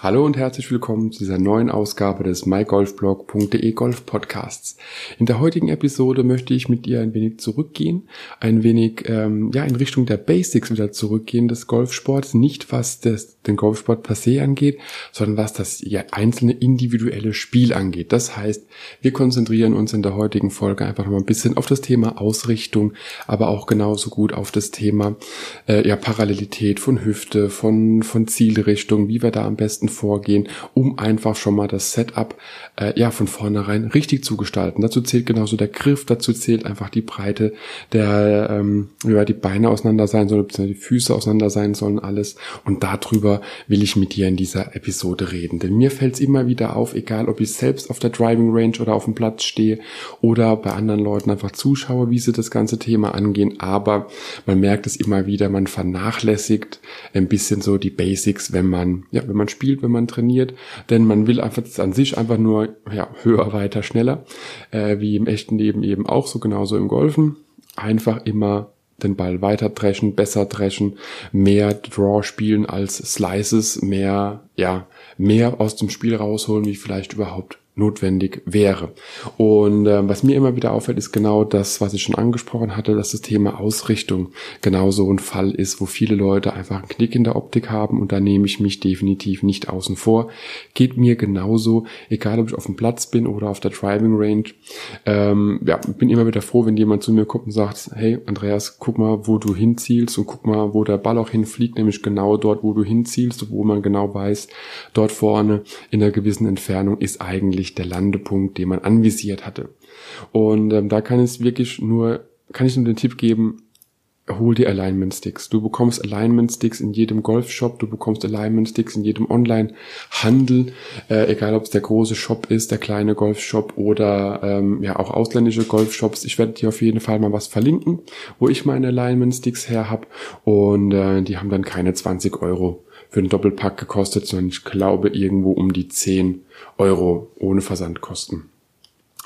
Hallo und herzlich willkommen zu dieser neuen Ausgabe des mygolfblog.de Golf Podcasts. In der heutigen Episode möchte ich mit dir ein wenig zurückgehen, ein wenig ähm, ja in Richtung der Basics wieder zurückgehen des Golfsports, nicht was das, den Golfsport per se angeht, sondern was das ja, einzelne individuelle Spiel angeht. Das heißt, wir konzentrieren uns in der heutigen Folge einfach mal ein bisschen auf das Thema Ausrichtung, aber auch genauso gut auf das Thema äh, ja Parallelität von Hüfte, von von Zielrichtung, wie wir da am besten besten vorgehen, um einfach schon mal das Setup äh, ja von vornherein richtig zu gestalten. Dazu zählt genauso der Griff, dazu zählt einfach die Breite, der ähm, ja, die Beine auseinander sein sollen, die Füße auseinander sein sollen, alles. Und darüber will ich mit dir in dieser Episode reden. Denn mir fällt es immer wieder auf, egal ob ich selbst auf der Driving Range oder auf dem Platz stehe oder bei anderen Leuten einfach zuschaue, wie sie das ganze Thema angehen. Aber man merkt es immer wieder, man vernachlässigt ein bisschen so die Basics, wenn man, ja, wenn man spielt, wenn man trainiert, denn man will einfach an sich einfach nur ja, höher, weiter, schneller, äh, wie im echten Leben eben auch so genauso im Golfen. Einfach immer den Ball weiter dreschen, besser dreschen, mehr Draw spielen als Slices, mehr, ja, mehr aus dem Spiel rausholen, wie vielleicht überhaupt notwendig wäre. Und äh, was mir immer wieder auffällt, ist genau das, was ich schon angesprochen hatte, dass das Thema Ausrichtung genau so ein Fall ist, wo viele Leute einfach einen Knick in der Optik haben und da nehme ich mich definitiv nicht außen vor. Geht mir genauso, egal ob ich auf dem Platz bin oder auf der Driving Range. Ähm, ja, bin immer wieder froh, wenn jemand zu mir kommt und sagt, hey Andreas, guck mal, wo du hinzielst und guck mal, wo der Ball auch hinfliegt, nämlich genau dort, wo du hinzielst, wo man genau weiß, dort vorne in einer gewissen Entfernung ist eigentlich wirklich der Landepunkt, den man anvisiert hatte. Und ähm, da kann es wirklich nur, kann ich nur den Tipp geben, hol dir Alignment Sticks. Du bekommst Alignment Sticks in jedem Golfshop, du bekommst Alignment Sticks in jedem Online-Handel, äh, egal ob es der große Shop ist, der kleine Golfshop oder ähm, ja auch ausländische Golfshops. Ich werde dir auf jeden Fall mal was verlinken, wo ich meine Alignment Sticks her habe und äh, die haben dann keine 20 Euro für einen Doppelpack gekostet, sondern ich glaube irgendwo um die 10 Euro ohne Versandkosten.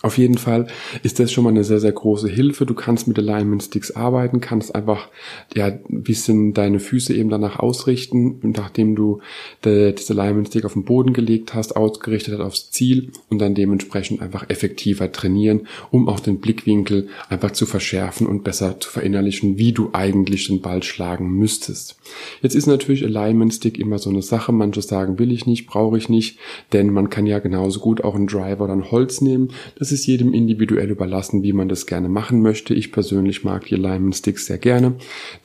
Auf jeden Fall ist das schon mal eine sehr, sehr große Hilfe. Du kannst mit Alignment Sticks arbeiten, kannst einfach ja ein bisschen deine Füße eben danach ausrichten, nachdem du das Alignment Stick auf den Boden gelegt hast, ausgerichtet hast aufs Ziel und dann dementsprechend einfach effektiver trainieren, um auch den Blickwinkel einfach zu verschärfen und besser zu verinnerlichen, wie du eigentlich den Ball schlagen müsstest. Jetzt ist natürlich Alignment Stick immer so eine Sache. Manche sagen, will ich nicht, brauche ich nicht, denn man kann ja genauso gut auch einen Driver oder ein Holz nehmen. Das ist jedem individuell überlassen, wie man das gerne machen möchte. Ich persönlich mag die Alignment Sticks sehr gerne,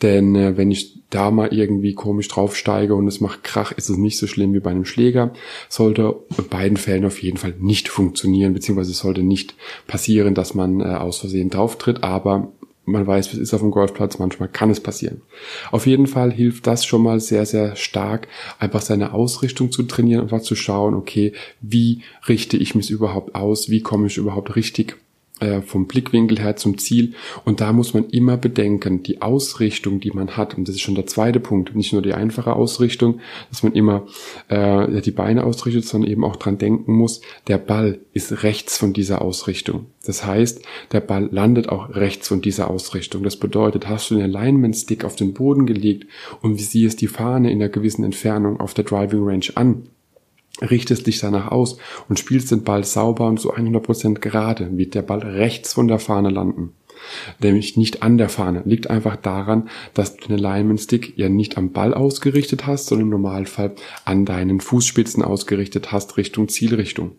denn äh, wenn ich da mal irgendwie komisch draufsteige und es macht Krach, ist es nicht so schlimm wie bei einem Schläger. Sollte in beiden Fällen auf jeden Fall nicht funktionieren, beziehungsweise sollte nicht passieren, dass man äh, aus Versehen drauftritt, aber man weiß, es ist auf dem Golfplatz, manchmal kann es passieren. Auf jeden Fall hilft das schon mal sehr, sehr stark, einfach seine Ausrichtung zu trainieren, einfach zu schauen, okay, wie richte ich mich überhaupt aus, wie komme ich überhaupt richtig äh, vom Blickwinkel her zum Ziel. Und da muss man immer bedenken, die Ausrichtung, die man hat, und das ist schon der zweite Punkt, nicht nur die einfache Ausrichtung, dass man immer äh, die Beine ausrichtet, sondern eben auch dran denken muss, der Ball ist rechts von dieser Ausrichtung. Das heißt, der Ball landet auch rechts von dieser Ausrichtung. Das bedeutet, hast du den Alignment Stick auf den Boden gelegt und siehst die Fahne in einer gewissen Entfernung auf der Driving Range an, richtest dich danach aus und spielst den Ball sauber und zu 100% gerade, wird der Ball rechts von der Fahne landen. Nämlich nicht an der Fahne. Liegt einfach daran, dass du den Alignment Stick ja nicht am Ball ausgerichtet hast, sondern im Normalfall an deinen Fußspitzen ausgerichtet hast Richtung Zielrichtung.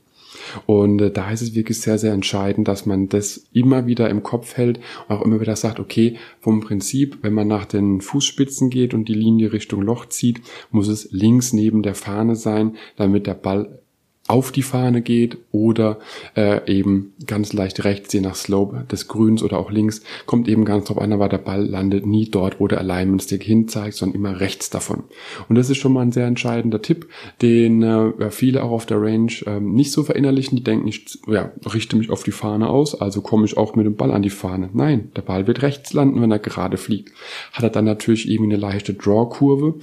Und äh, da ist es wirklich sehr, sehr entscheidend, dass man das immer wieder im Kopf hält und auch immer wieder sagt, okay, vom Prinzip, wenn man nach den Fußspitzen geht und die Linie Richtung Loch zieht, muss es links neben der Fahne sein, damit der Ball auf die Fahne geht oder äh, eben ganz leicht rechts, je nach Slope des Grüns oder auch links, kommt eben ganz drauf an, aber der Ball landet nie dort, wo der Alignment Stick hinzeigt, sondern immer rechts davon. Und das ist schon mal ein sehr entscheidender Tipp, den äh, viele auch auf der Range äh, nicht so verinnerlichen. Die denken, ich ja, richte mich auf die Fahne aus, also komme ich auch mit dem Ball an die Fahne. Nein, der Ball wird rechts landen, wenn er gerade fliegt. Hat er dann natürlich eben eine leichte Draw-Kurve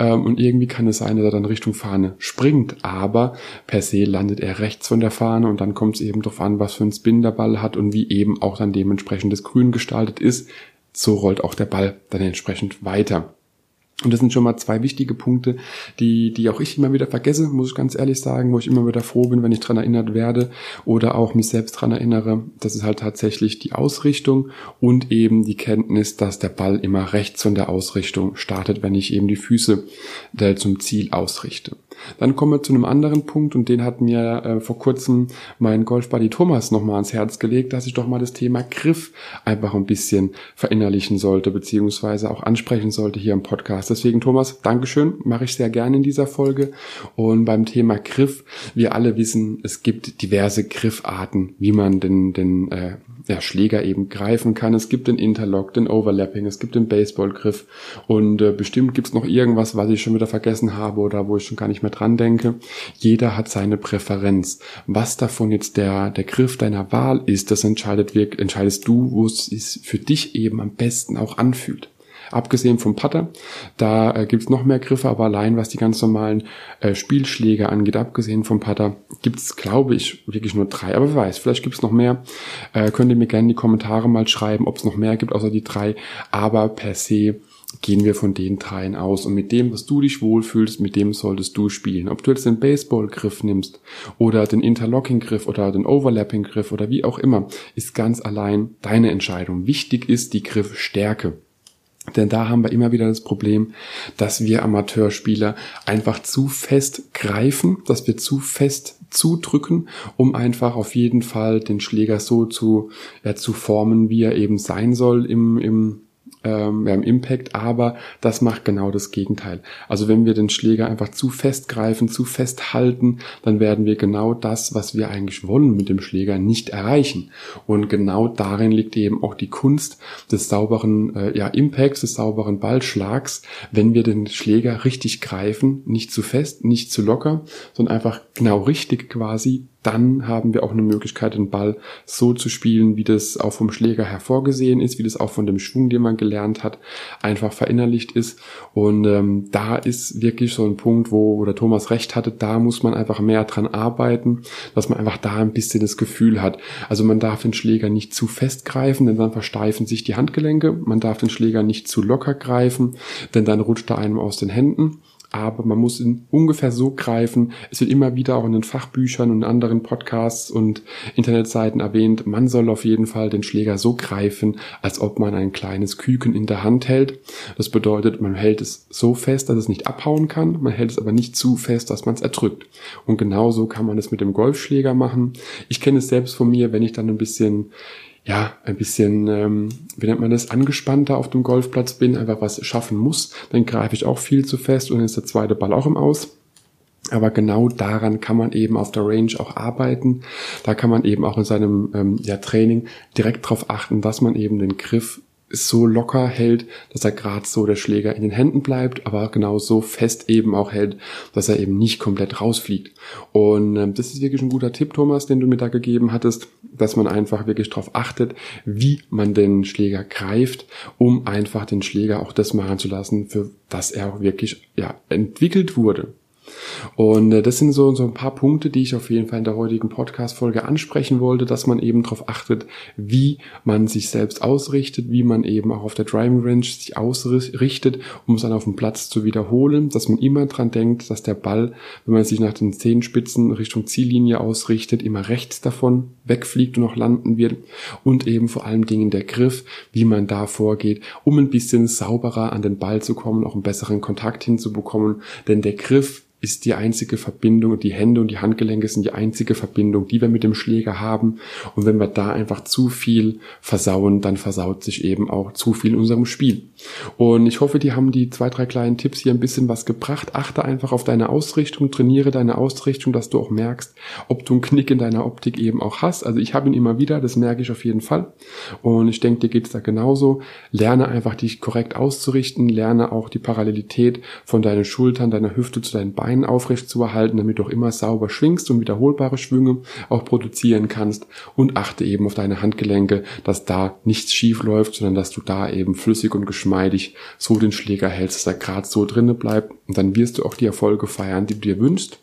ähm, und irgendwie kann es sein, dass er dann Richtung Fahne springt, aber per se se landet er rechts von der Fahne und dann kommt es eben darauf an, was für ein Spin der Ball hat und wie eben auch dann dementsprechend das Grün gestaltet ist. So rollt auch der Ball dann entsprechend weiter. Und das sind schon mal zwei wichtige Punkte, die, die auch ich immer wieder vergesse, muss ich ganz ehrlich sagen, wo ich immer wieder froh bin, wenn ich dran erinnert werde oder auch mich selbst dran erinnere. Das ist halt tatsächlich die Ausrichtung und eben die Kenntnis, dass der Ball immer rechts von der Ausrichtung startet, wenn ich eben die Füße zum Ziel ausrichte. Dann kommen wir zu einem anderen Punkt und den hat mir äh, vor kurzem mein Golfbuddy Thomas nochmal ans Herz gelegt, dass ich doch mal das Thema Griff einfach ein bisschen verinnerlichen sollte, beziehungsweise auch ansprechen sollte hier im Podcast. Deswegen Thomas, Dankeschön, mache ich sehr gerne in dieser Folge. Und beim Thema Griff, wir alle wissen, es gibt diverse Griffarten, wie man den, den äh, ja, Schläger eben greifen kann. Es gibt den Interlock, den Overlapping, es gibt den Baseballgriff und äh, bestimmt gibt's noch irgendwas, was ich schon wieder vergessen habe oder wo ich schon gar nicht mehr dran denke. Jeder hat seine Präferenz. Was davon jetzt der, der Griff deiner Wahl ist, das entscheidet entscheidest du, wo es sich für dich eben am besten auch anfühlt abgesehen vom Putter. Da äh, gibt's noch mehr Griffe, aber allein was die ganz normalen äh, Spielschläge angeht, abgesehen vom Putter, gibt's glaube ich, wirklich nur drei. Aber wer weiß, vielleicht gibt's noch mehr. Äh, könnt ihr mir gerne in die Kommentare mal schreiben, ob es noch mehr gibt, außer die drei. Aber per se gehen wir von den dreien aus. Und mit dem, was du dich wohlfühlst, mit dem solltest du spielen. Ob du jetzt den Baseball-Griff nimmst oder den Interlocking-Griff oder den Overlapping-Griff oder wie auch immer, ist ganz allein deine Entscheidung. Wichtig ist die Griffstärke. Denn da haben wir immer wieder das Problem, dass wir Amateurspieler einfach zu fest greifen, dass wir zu fest zudrücken, um einfach auf jeden Fall den Schläger so zu, ja, zu formen, wie er eben sein soll im, im ähm, wir haben Impact, aber das macht genau das Gegenteil. Also wenn wir den Schläger einfach zu fest greifen, zu fest halten, dann werden wir genau das, was wir eigentlich wollen mit dem Schläger, nicht erreichen. Und genau darin liegt eben auch die Kunst des sauberen äh, ja, Impacts, des sauberen Ballschlags, wenn wir den Schläger richtig greifen, nicht zu fest, nicht zu locker, sondern einfach genau richtig quasi dann haben wir auch eine Möglichkeit, den Ball so zu spielen, wie das auch vom Schläger hervorgesehen ist, wie das auch von dem Schwung, den man gelernt hat, einfach verinnerlicht ist. Und ähm, da ist wirklich so ein Punkt, wo, wo der Thomas recht hatte, da muss man einfach mehr dran arbeiten, dass man einfach da ein bisschen das Gefühl hat. Also man darf den Schläger nicht zu fest greifen, denn dann versteifen sich die Handgelenke. Man darf den Schläger nicht zu locker greifen, denn dann rutscht er einem aus den Händen aber man muss ihn ungefähr so greifen. Es wird immer wieder auch in den Fachbüchern und anderen Podcasts und Internetseiten erwähnt, man soll auf jeden Fall den Schläger so greifen, als ob man ein kleines Küken in der Hand hält. Das bedeutet, man hält es so fest, dass es nicht abhauen kann, man hält es aber nicht zu fest, dass man es erdrückt. Und genauso kann man es mit dem Golfschläger machen. Ich kenne es selbst von mir, wenn ich dann ein bisschen ja, ein bisschen, ähm, wie nennt man das, angespannter auf dem Golfplatz bin, einfach was schaffen muss, dann greife ich auch viel zu fest und dann ist der zweite Ball auch im Aus. Aber genau daran kann man eben auf der Range auch arbeiten. Da kann man eben auch in seinem ähm, ja, Training direkt darauf achten, dass man eben den Griff so locker hält, dass er gerade so der Schläger in den Händen bleibt, aber genau so fest eben auch hält, dass er eben nicht komplett rausfliegt. Und ähm, das ist wirklich ein guter Tipp, Thomas, den du mir da gegeben hattest, dass man einfach wirklich darauf achtet, wie man den Schläger greift, um einfach den Schläger auch das machen zu lassen, für das er auch wirklich ja, entwickelt wurde. Und äh, das sind so, so ein paar Punkte, die ich auf jeden Fall in der heutigen Podcast-Folge ansprechen wollte, dass man eben darauf achtet, wie man sich selbst ausrichtet, wie man eben auch auf der Driving Range sich ausrichtet, um es dann auf dem Platz zu wiederholen, dass man immer dran denkt, dass der Ball, wenn man sich nach den Zehenspitzen Richtung Ziellinie ausrichtet, immer rechts davon wegfliegt und auch landen wird. Und eben vor allem Dingen der Griff, wie man da vorgeht, um ein bisschen sauberer an den Ball zu kommen, auch einen besseren Kontakt hinzubekommen, denn der Griff ist die einzige Verbindung, die Hände und die Handgelenke sind die einzige Verbindung, die wir mit dem Schläger haben. Und wenn wir da einfach zu viel versauen, dann versaut sich eben auch zu viel in unserem Spiel. Und ich hoffe, die haben die zwei, drei kleinen Tipps hier ein bisschen was gebracht. Achte einfach auf deine Ausrichtung, trainiere deine Ausrichtung, dass du auch merkst, ob du einen Knick in deiner Optik eben auch hast. Also ich habe ihn immer wieder, das merke ich auf jeden Fall. Und ich denke, dir geht es da genauso. Lerne einfach, dich korrekt auszurichten, lerne auch die Parallelität von deinen Schultern, deiner Hüfte zu deinen Beinen Beinen aufrecht zu erhalten, damit du auch immer sauber schwingst und wiederholbare Schwünge auch produzieren kannst und achte eben auf deine Handgelenke, dass da nichts schief läuft, sondern dass du da eben flüssig und geschmeidig so den Schläger hältst, dass er gerade so drinne bleibt und dann wirst du auch die Erfolge feiern, die du dir wünschst.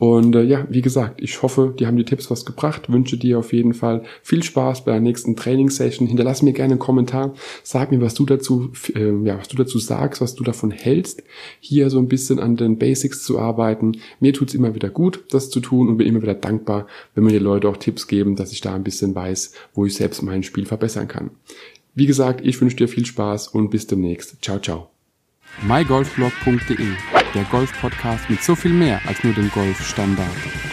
Und äh, ja, wie gesagt, ich hoffe, dir haben die Tipps was gebracht, wünsche dir auf jeden Fall viel Spaß bei der nächsten Trainingssession. Hinterlass mir gerne einen Kommentar, sag mir, was du dazu, äh, ja, was du dazu sagst, was du davon hältst, hier so ein bisschen an den Basics zu arbeiten. Mir tut's immer wieder gut, das zu tun und bin immer wieder dankbar, wenn mir die Leute auch Tipps geben, dass ich da ein bisschen weiß, wo ich selbst mein Spiel verbessern kann. Wie gesagt, ich wünsche dir viel Spaß und bis demnächst. Ciao, ciao. mygolfblog.de, der Golf-Podcast mit so viel mehr als nur dem Golfstandard.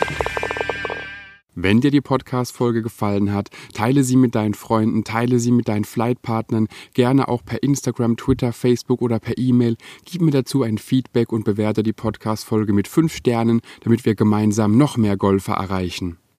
Wenn dir die Podcast-Folge gefallen hat, teile sie mit deinen Freunden, teile sie mit deinen Flightpartnern, gerne auch per Instagram, Twitter, Facebook oder per E-Mail. Gib mir dazu ein Feedback und bewerte die Podcast-Folge mit fünf Sternen, damit wir gemeinsam noch mehr Golfer erreichen.